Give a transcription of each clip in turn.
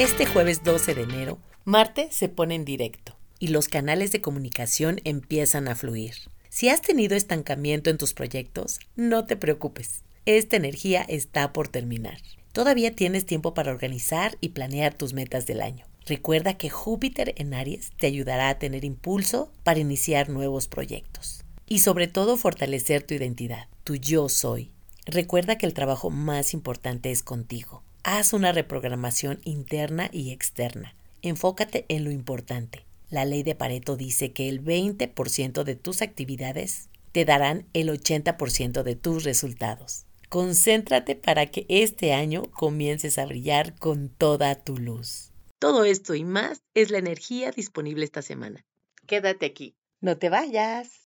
Este jueves 12 de enero, Marte se pone en directo y los canales de comunicación empiezan a fluir. Si has tenido estancamiento en tus proyectos, no te preocupes. Esta energía está por terminar. Todavía tienes tiempo para organizar y planear tus metas del año. Recuerda que Júpiter en Aries te ayudará a tener impulso para iniciar nuevos proyectos. Y sobre todo fortalecer tu identidad, tu yo soy. Recuerda que el trabajo más importante es contigo. Haz una reprogramación interna y externa. Enfócate en lo importante. La ley de Pareto dice que el 20% de tus actividades te darán el 80% de tus resultados. Concéntrate para que este año comiences a brillar con toda tu luz. Todo esto y más es la energía disponible esta semana. Quédate aquí. No te vayas.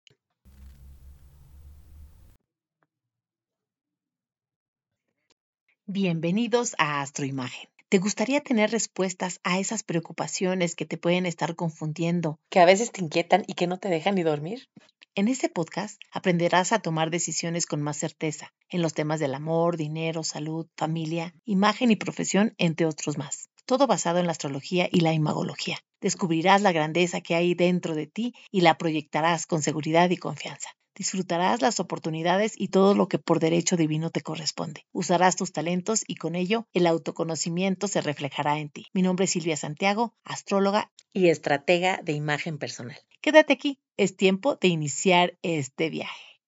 Bienvenidos a Astroimagen. ¿Te gustaría tener respuestas a esas preocupaciones que te pueden estar confundiendo, que a veces te inquietan y que no te dejan ni dormir? En este podcast aprenderás a tomar decisiones con más certeza en los temas del amor, dinero, salud, familia, imagen y profesión, entre otros más. Todo basado en la astrología y la imagología. Descubrirás la grandeza que hay dentro de ti y la proyectarás con seguridad y confianza. Disfrutarás las oportunidades y todo lo que por derecho divino te corresponde. Usarás tus talentos y con ello el autoconocimiento se reflejará en ti. Mi nombre es Silvia Santiago, astróloga y estratega de imagen personal. Quédate aquí, es tiempo de iniciar este viaje.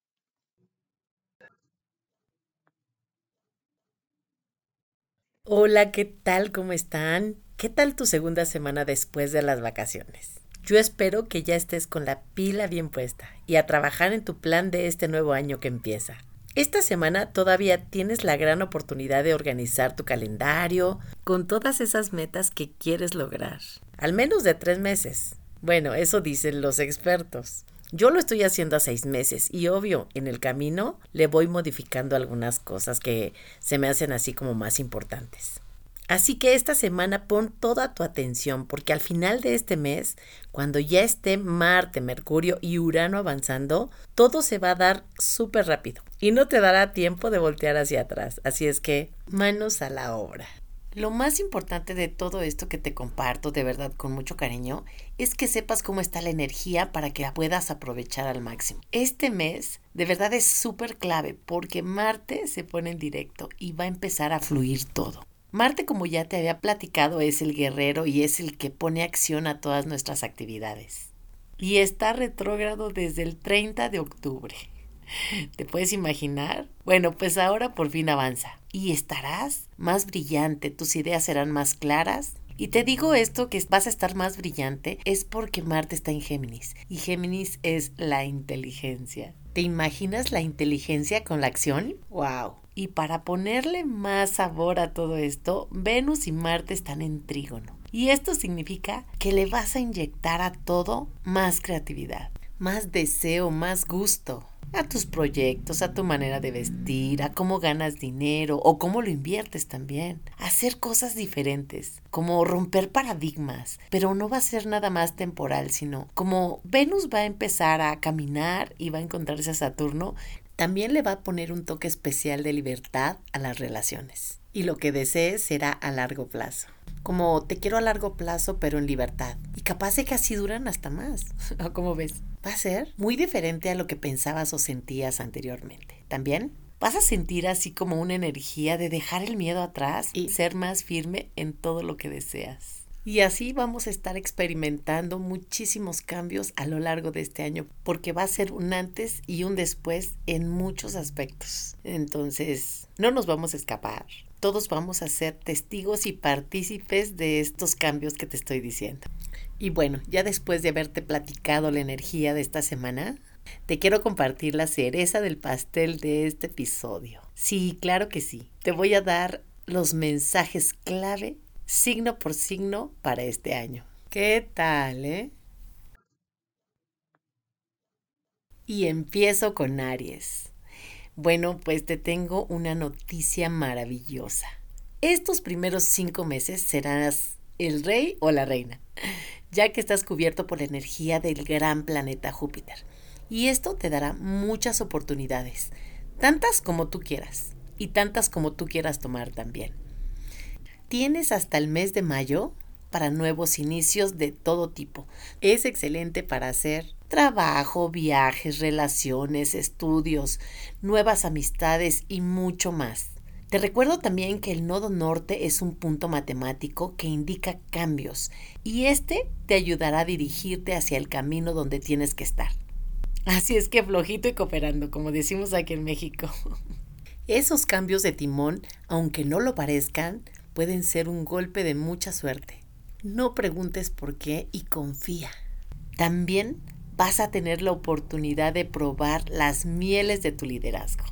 Hola, ¿qué tal? ¿Cómo están? ¿Qué tal tu segunda semana después de las vacaciones? Yo espero que ya estés con la pila bien puesta y a trabajar en tu plan de este nuevo año que empieza. Esta semana todavía tienes la gran oportunidad de organizar tu calendario con todas esas metas que quieres lograr. Al menos de tres meses. Bueno, eso dicen los expertos. Yo lo estoy haciendo a seis meses y obvio, en el camino le voy modificando algunas cosas que se me hacen así como más importantes. Así que esta semana pon toda tu atención porque al final de este mes, cuando ya esté Marte, Mercurio y Urano avanzando, todo se va a dar súper rápido y no te dará tiempo de voltear hacia atrás. Así es que manos a la obra. Lo más importante de todo esto que te comparto de verdad con mucho cariño es que sepas cómo está la energía para que la puedas aprovechar al máximo. Este mes de verdad es súper clave porque Marte se pone en directo y va a empezar a fluir todo. Marte, como ya te había platicado, es el guerrero y es el que pone acción a todas nuestras actividades. Y está retrógrado desde el 30 de octubre. ¿Te puedes imaginar? Bueno, pues ahora por fin avanza. Y estarás más brillante, tus ideas serán más claras. Y te digo esto que vas a estar más brillante es porque Marte está en Géminis. Y Géminis es la inteligencia. ¿Te imaginas la inteligencia con la acción? ¡Wow! Y para ponerle más sabor a todo esto, Venus y Marte están en trígono. Y esto significa que le vas a inyectar a todo más creatividad, más deseo, más gusto a tus proyectos, a tu manera de vestir, a cómo ganas dinero o cómo lo inviertes también. Hacer cosas diferentes, como romper paradigmas, pero no va a ser nada más temporal, sino como Venus va a empezar a caminar y va a encontrarse a Saturno, también le va a poner un toque especial de libertad a las relaciones. Y lo que desees será a largo plazo. Como te quiero a largo plazo, pero en libertad. Y capaz de que así duran hasta más. ¿O cómo ves? Va a ser muy diferente a lo que pensabas o sentías anteriormente. También vas a sentir así como una energía de dejar el miedo atrás y ser más firme en todo lo que deseas. Y así vamos a estar experimentando muchísimos cambios a lo largo de este año, porque va a ser un antes y un después en muchos aspectos. Entonces, no nos vamos a escapar. Todos vamos a ser testigos y partícipes de estos cambios que te estoy diciendo. Y bueno, ya después de haberte platicado la energía de esta semana, te quiero compartir la cereza del pastel de este episodio. Sí, claro que sí. Te voy a dar los mensajes clave signo por signo para este año. ¿Qué tal, eh? Y empiezo con Aries. Bueno, pues te tengo una noticia maravillosa. Estos primeros cinco meses serás el rey o la reina, ya que estás cubierto por la energía del gran planeta Júpiter. Y esto te dará muchas oportunidades, tantas como tú quieras, y tantas como tú quieras tomar también. Tienes hasta el mes de mayo para nuevos inicios de todo tipo. Es excelente para hacer trabajo, viajes, relaciones, estudios, nuevas amistades y mucho más. Te recuerdo también que el nodo norte es un punto matemático que indica cambios y este te ayudará a dirigirte hacia el camino donde tienes que estar. Así es que flojito y cooperando, como decimos aquí en México. Esos cambios de timón, aunque no lo parezcan, pueden ser un golpe de mucha suerte. No preguntes por qué y confía. También vas a tener la oportunidad de probar las mieles de tu liderazgo.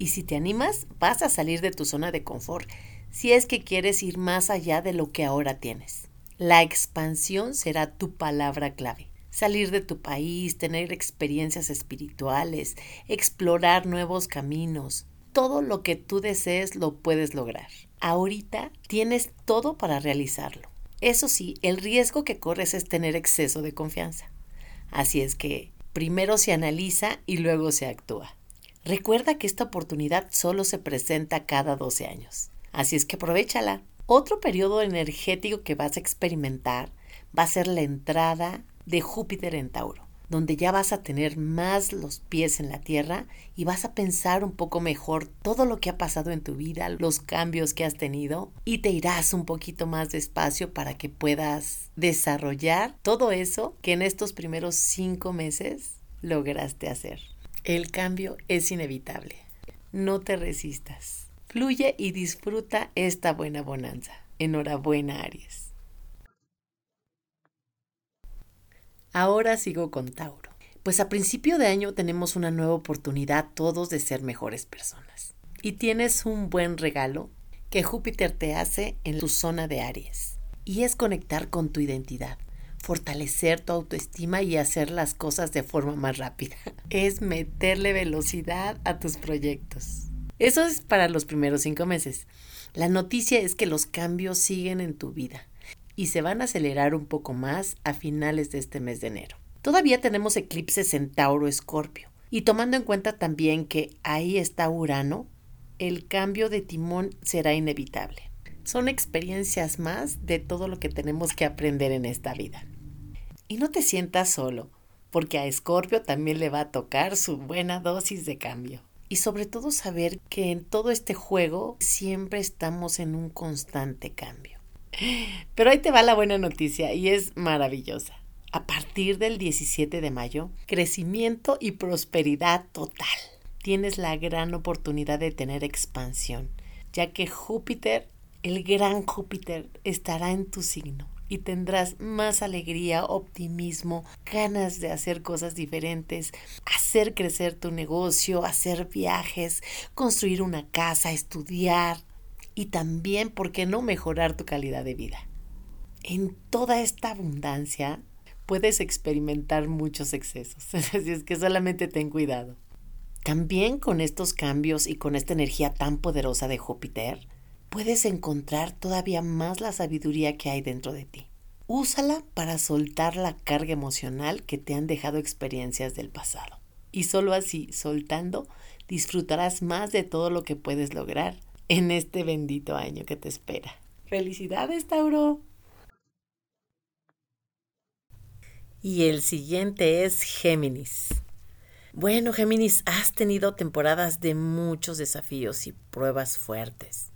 Y si te animas, vas a salir de tu zona de confort si es que quieres ir más allá de lo que ahora tienes. La expansión será tu palabra clave. Salir de tu país, tener experiencias espirituales, explorar nuevos caminos. Todo lo que tú desees lo puedes lograr. Ahorita tienes todo para realizarlo. Eso sí, el riesgo que corres es tener exceso de confianza. Así es que primero se analiza y luego se actúa. Recuerda que esta oportunidad solo se presenta cada 12 años, así es que aprovechala. Otro periodo energético que vas a experimentar va a ser la entrada de Júpiter en Tauro, donde ya vas a tener más los pies en la tierra y vas a pensar un poco mejor todo lo que ha pasado en tu vida, los cambios que has tenido y te irás un poquito más despacio para que puedas desarrollar todo eso que en estos primeros cinco meses lograste hacer. El cambio es inevitable. No te resistas. Fluye y disfruta esta buena bonanza. Enhorabuena, Aries. Ahora sigo con Tauro. Pues a principio de año tenemos una nueva oportunidad todos de ser mejores personas. Y tienes un buen regalo que Júpiter te hace en tu zona de Aries. Y es conectar con tu identidad fortalecer tu autoestima y hacer las cosas de forma más rápida. Es meterle velocidad a tus proyectos. Eso es para los primeros cinco meses. La noticia es que los cambios siguen en tu vida y se van a acelerar un poco más a finales de este mes de enero. Todavía tenemos eclipses en Tauro Escorpio y tomando en cuenta también que ahí está Urano, el cambio de timón será inevitable. Son experiencias más de todo lo que tenemos que aprender en esta vida. Y no te sientas solo, porque a Escorpio también le va a tocar su buena dosis de cambio. Y sobre todo saber que en todo este juego siempre estamos en un constante cambio. Pero ahí te va la buena noticia y es maravillosa. A partir del 17 de mayo, crecimiento y prosperidad total. Tienes la gran oportunidad de tener expansión, ya que Júpiter el gran Júpiter estará en tu signo y tendrás más alegría, optimismo, ganas de hacer cosas diferentes, hacer crecer tu negocio, hacer viajes, construir una casa, estudiar y también, ¿por qué no mejorar tu calidad de vida? En toda esta abundancia puedes experimentar muchos excesos, así es que solamente ten cuidado. También con estos cambios y con esta energía tan poderosa de Júpiter, puedes encontrar todavía más la sabiduría que hay dentro de ti. Úsala para soltar la carga emocional que te han dejado experiencias del pasado. Y solo así, soltando, disfrutarás más de todo lo que puedes lograr en este bendito año que te espera. ¡Felicidades, Tauro! Y el siguiente es Géminis. Bueno, Géminis, has tenido temporadas de muchos desafíos y pruebas fuertes.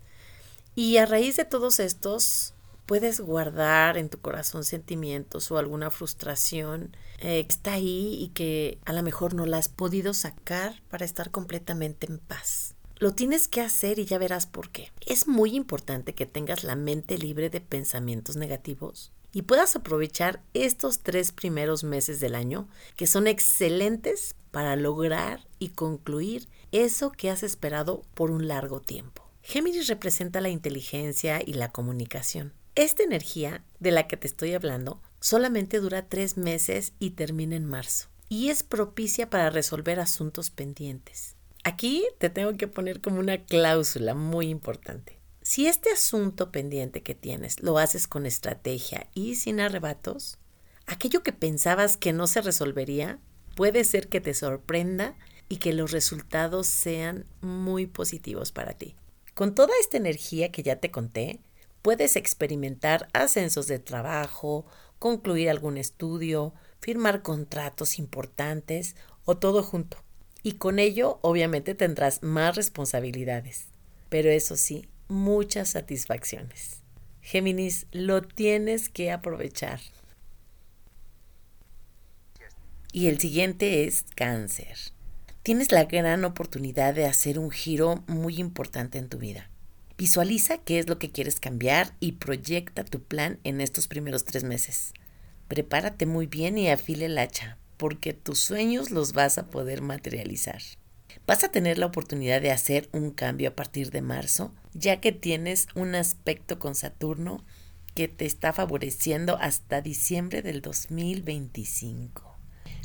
Y a raíz de todos estos, puedes guardar en tu corazón sentimientos o alguna frustración eh, que está ahí y que a lo mejor no la has podido sacar para estar completamente en paz. Lo tienes que hacer y ya verás por qué. Es muy importante que tengas la mente libre de pensamientos negativos y puedas aprovechar estos tres primeros meses del año que son excelentes para lograr y concluir eso que has esperado por un largo tiempo. Géminis representa la inteligencia y la comunicación. Esta energía de la que te estoy hablando solamente dura tres meses y termina en marzo y es propicia para resolver asuntos pendientes. Aquí te tengo que poner como una cláusula muy importante. Si este asunto pendiente que tienes lo haces con estrategia y sin arrebatos, aquello que pensabas que no se resolvería puede ser que te sorprenda y que los resultados sean muy positivos para ti. Con toda esta energía que ya te conté, Puedes experimentar ascensos de trabajo, concluir algún estudio, firmar contratos importantes o todo junto. Y con ello obviamente tendrás más responsabilidades. Pero eso sí, muchas satisfacciones. Géminis, lo tienes que aprovechar. Y el siguiente es cáncer. Tienes la gran oportunidad de hacer un giro muy importante en tu vida. Visualiza qué es lo que quieres cambiar y proyecta tu plan en estos primeros tres meses. Prepárate muy bien y afile el hacha, porque tus sueños los vas a poder materializar. Vas a tener la oportunidad de hacer un cambio a partir de marzo, ya que tienes un aspecto con Saturno que te está favoreciendo hasta diciembre del 2025.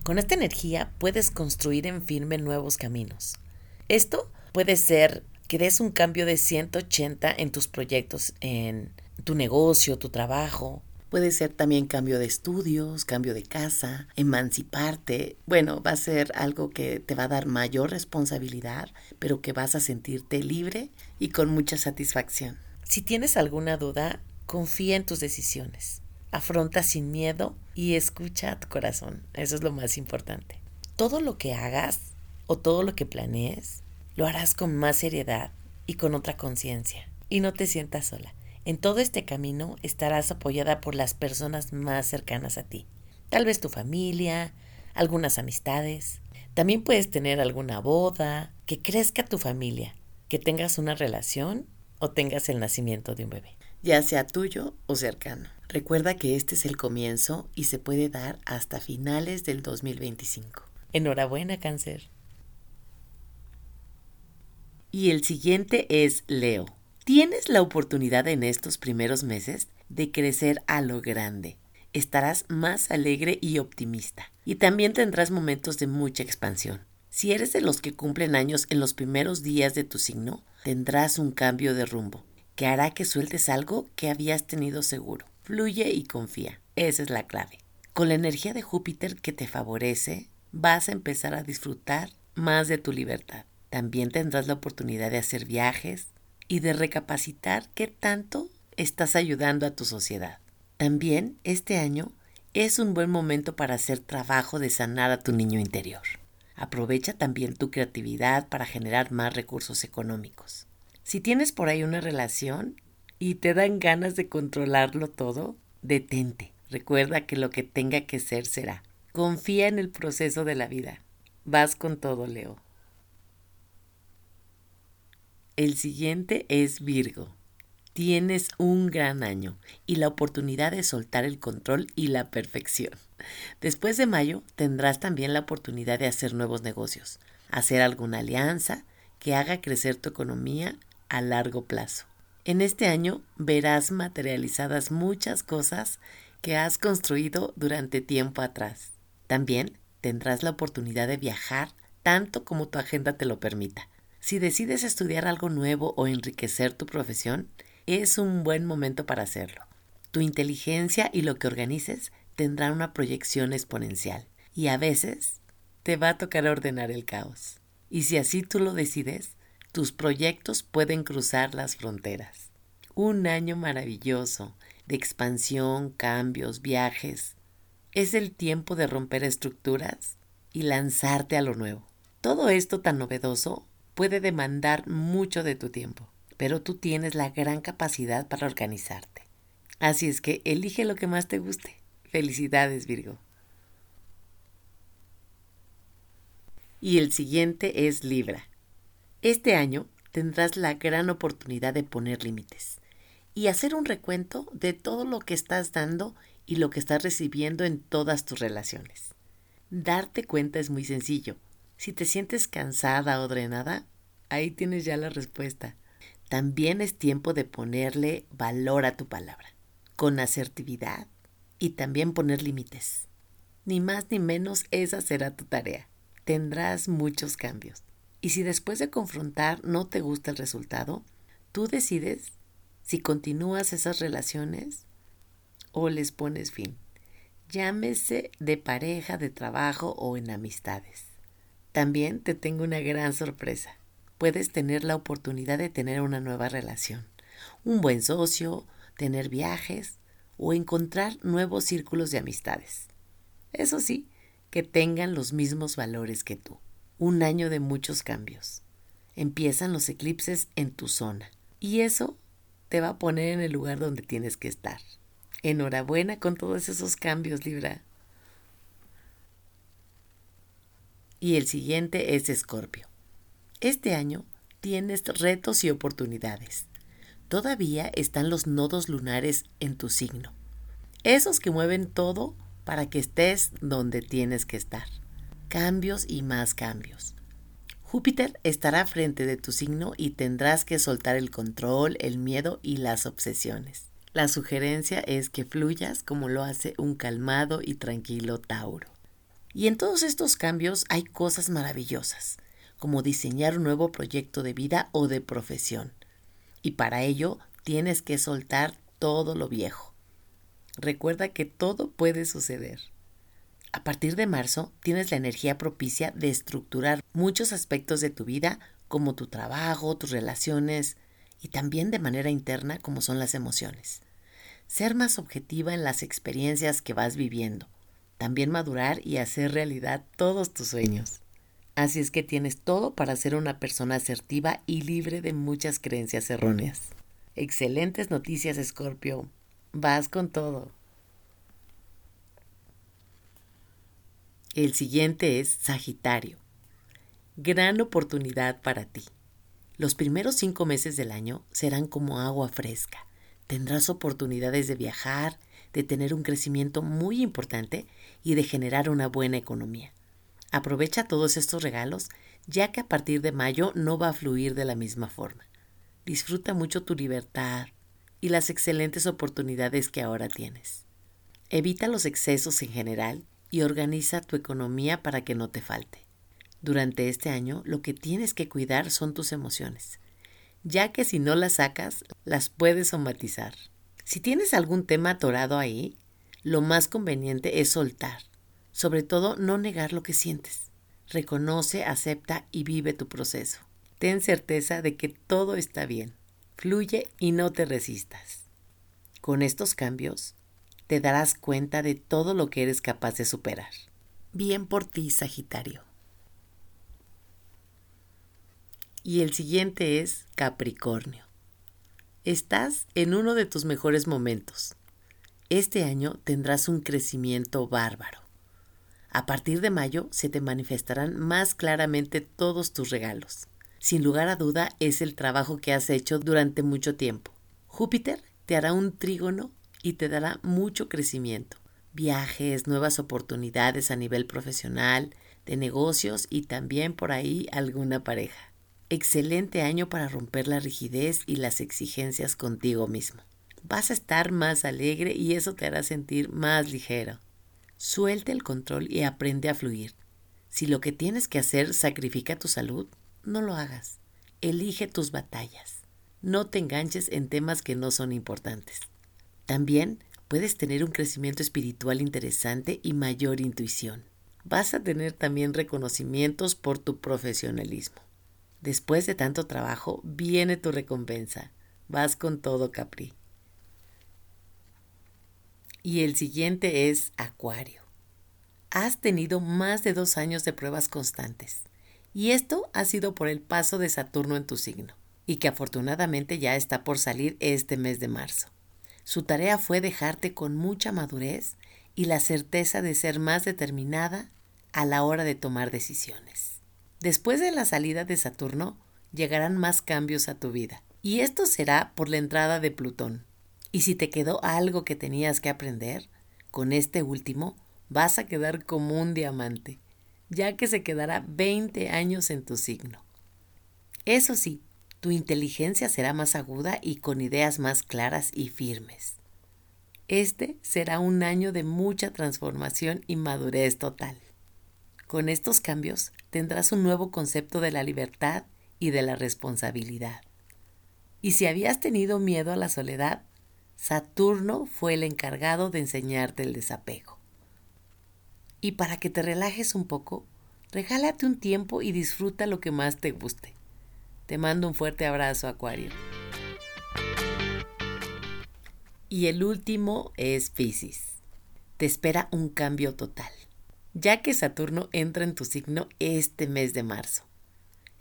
Con esta energía puedes construir en firme nuevos caminos. Esto puede ser que des un cambio de 180 en tus proyectos, en tu negocio, tu trabajo. Puede ser también cambio de estudios, cambio de casa, emanciparte. Bueno, va a ser algo que te va a dar mayor responsabilidad, pero que vas a sentirte libre y con mucha satisfacción. Si tienes alguna duda, confía en tus decisiones afronta sin miedo y escucha a tu corazón. Eso es lo más importante. Todo lo que hagas o todo lo que planees, lo harás con más seriedad y con otra conciencia. Y no te sientas sola. En todo este camino estarás apoyada por las personas más cercanas a ti. Tal vez tu familia, algunas amistades. También puedes tener alguna boda, que crezca tu familia, que tengas una relación o tengas el nacimiento de un bebé, ya sea tuyo o cercano. Recuerda que este es el comienzo y se puede dar hasta finales del 2025. Enhorabuena, cáncer. Y el siguiente es Leo. Tienes la oportunidad en estos primeros meses de crecer a lo grande. Estarás más alegre y optimista. Y también tendrás momentos de mucha expansión. Si eres de los que cumplen años en los primeros días de tu signo, tendrás un cambio de rumbo que hará que sueltes algo que habías tenido seguro. Fluye y confía. Esa es la clave. Con la energía de Júpiter que te favorece, vas a empezar a disfrutar más de tu libertad. También tendrás la oportunidad de hacer viajes y de recapacitar qué tanto estás ayudando a tu sociedad. También este año es un buen momento para hacer trabajo de sanar a tu niño interior. Aprovecha también tu creatividad para generar más recursos económicos. Si tienes por ahí una relación, y te dan ganas de controlarlo todo, detente. Recuerda que lo que tenga que ser será. Confía en el proceso de la vida. Vas con todo, Leo. El siguiente es Virgo. Tienes un gran año y la oportunidad de soltar el control y la perfección. Después de mayo tendrás también la oportunidad de hacer nuevos negocios, hacer alguna alianza que haga crecer tu economía a largo plazo. En este año verás materializadas muchas cosas que has construido durante tiempo atrás. También tendrás la oportunidad de viajar tanto como tu agenda te lo permita. Si decides estudiar algo nuevo o enriquecer tu profesión, es un buen momento para hacerlo. Tu inteligencia y lo que organices tendrán una proyección exponencial y a veces te va a tocar ordenar el caos. Y si así tú lo decides, tus proyectos pueden cruzar las fronteras. Un año maravilloso de expansión, cambios, viajes. Es el tiempo de romper estructuras y lanzarte a lo nuevo. Todo esto tan novedoso puede demandar mucho de tu tiempo, pero tú tienes la gran capacidad para organizarte. Así es que elige lo que más te guste. Felicidades, Virgo. Y el siguiente es Libra. Este año tendrás la gran oportunidad de poner límites y hacer un recuento de todo lo que estás dando y lo que estás recibiendo en todas tus relaciones. Darte cuenta es muy sencillo. Si te sientes cansada o drenada, ahí tienes ya la respuesta. También es tiempo de ponerle valor a tu palabra, con asertividad y también poner límites. Ni más ni menos esa será tu tarea. Tendrás muchos cambios. Y si después de confrontar no te gusta el resultado, tú decides si continúas esas relaciones o les pones fin. Llámese de pareja, de trabajo o en amistades. También te tengo una gran sorpresa. Puedes tener la oportunidad de tener una nueva relación. Un buen socio, tener viajes o encontrar nuevos círculos de amistades. Eso sí, que tengan los mismos valores que tú. Un año de muchos cambios. Empiezan los eclipses en tu zona y eso te va a poner en el lugar donde tienes que estar. Enhorabuena con todos esos cambios, Libra. Y el siguiente es Escorpio. Este año tienes retos y oportunidades. Todavía están los nodos lunares en tu signo. Esos que mueven todo para que estés donde tienes que estar. Cambios y más cambios. Júpiter estará frente de tu signo y tendrás que soltar el control, el miedo y las obsesiones. La sugerencia es que fluyas como lo hace un calmado y tranquilo Tauro. Y en todos estos cambios hay cosas maravillosas como diseñar un nuevo proyecto de vida o de profesión. Y para ello tienes que soltar todo lo viejo. Recuerda que todo puede suceder. A partir de marzo tienes la energía propicia de estructurar muchos aspectos de tu vida, como tu trabajo, tus relaciones y también de manera interna como son las emociones. Ser más objetiva en las experiencias que vas viviendo. También madurar y hacer realidad todos tus sueños. Así es que tienes todo para ser una persona asertiva y libre de muchas creencias erróneas. Excelentes noticias, Escorpio. Vas con todo. El siguiente es Sagitario. Gran oportunidad para ti. Los primeros cinco meses del año serán como agua fresca. Tendrás oportunidades de viajar, de tener un crecimiento muy importante y de generar una buena economía. Aprovecha todos estos regalos, ya que a partir de mayo no va a fluir de la misma forma. Disfruta mucho tu libertad y las excelentes oportunidades que ahora tienes. Evita los excesos en general y organiza tu economía para que no te falte. Durante este año lo que tienes que cuidar son tus emociones, ya que si no las sacas, las puedes somatizar. Si tienes algún tema atorado ahí, lo más conveniente es soltar sobre todo, no negar lo que sientes. Reconoce, acepta y vive tu proceso. Ten certeza de que todo está bien. Fluye y no te resistas. Con estos cambios, te darás cuenta de todo lo que eres capaz de superar. Bien por ti, Sagitario. Y el siguiente es Capricornio. Estás en uno de tus mejores momentos. Este año tendrás un crecimiento bárbaro. A partir de mayo se te manifestarán más claramente todos tus regalos. Sin lugar a duda es el trabajo que has hecho durante mucho tiempo. Júpiter te hará un trígono y te dará mucho crecimiento, viajes, nuevas oportunidades a nivel profesional, de negocios y también por ahí alguna pareja. Excelente año para romper la rigidez y las exigencias contigo mismo. Vas a estar más alegre y eso te hará sentir más ligero. Suelta el control y aprende a fluir. Si lo que tienes que hacer sacrifica tu salud, no lo hagas. Elige tus batallas. No te enganches en temas que no son importantes. También puedes tener un crecimiento espiritual interesante y mayor intuición. Vas a tener también reconocimientos por tu profesionalismo. Después de tanto trabajo, viene tu recompensa. Vas con todo, Capri. Y el siguiente es Acuario. Has tenido más de dos años de pruebas constantes. Y esto ha sido por el paso de Saturno en tu signo, y que afortunadamente ya está por salir este mes de marzo. Su tarea fue dejarte con mucha madurez y la certeza de ser más determinada a la hora de tomar decisiones. Después de la salida de Saturno, llegarán más cambios a tu vida, y esto será por la entrada de Plutón, y si te quedó algo que tenías que aprender, con este último vas a quedar como un diamante, ya que se quedará 20 años en tu signo. Eso sí, tu inteligencia será más aguda y con ideas más claras y firmes. Este será un año de mucha transformación y madurez total. Con estos cambios tendrás un nuevo concepto de la libertad y de la responsabilidad. Y si habías tenido miedo a la soledad, Saturno fue el encargado de enseñarte el desapego. Y para que te relajes un poco, regálate un tiempo y disfruta lo que más te guste. Te mando un fuerte abrazo, Acuario. Y el último es Pisces. Te espera un cambio total, ya que Saturno entra en tu signo este mes de marzo.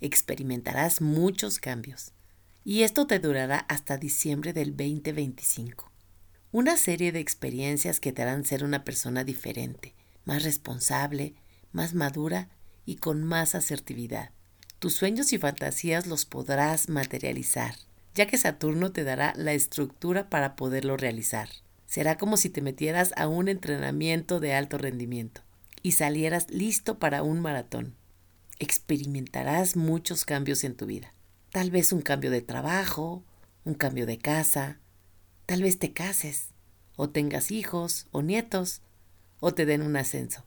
Experimentarás muchos cambios y esto te durará hasta diciembre del 2025. Una serie de experiencias que te harán ser una persona diferente, más responsable, más madura y con más asertividad. Tus sueños y fantasías los podrás materializar, ya que Saturno te dará la estructura para poderlo realizar. Será como si te metieras a un entrenamiento de alto rendimiento y salieras listo para un maratón. Experimentarás muchos cambios en tu vida. Tal vez un cambio de trabajo, un cambio de casa, tal vez te cases, o tengas hijos o nietos, o te den un ascenso.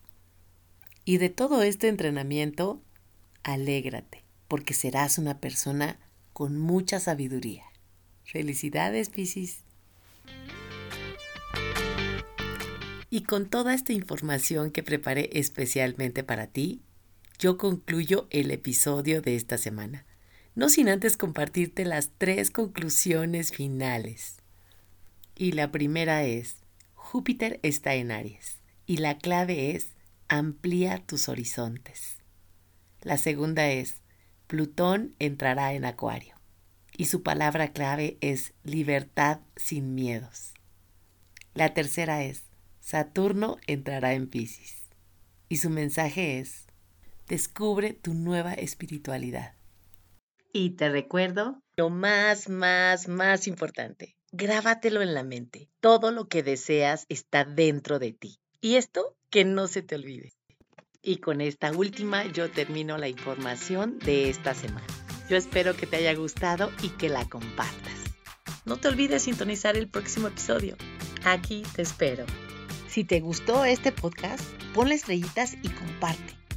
Y de todo este entrenamiento, alégrate, porque serás una persona con mucha sabiduría. Felicidades, Piscis. Y con toda esta información que preparé especialmente para ti, yo concluyo el episodio de esta semana no sin antes compartirte las tres conclusiones finales. Y la primera es, Júpiter está en Aries y la clave es, amplía tus horizontes. La segunda es, Plutón entrará en Acuario y su palabra clave es libertad sin miedos. La tercera es, Saturno entrará en Pisces y su mensaje es, descubre tu nueva espiritualidad. Y te recuerdo lo más, más, más importante. Grábatelo en la mente. Todo lo que deseas está dentro de ti. Y esto que no se te olvide. Y con esta última yo termino la información de esta semana. Yo espero que te haya gustado y que la compartas. No te olvides sintonizar el próximo episodio. Aquí te espero. Si te gustó este podcast, ponle estrellitas y comparte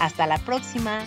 Hasta la próxima.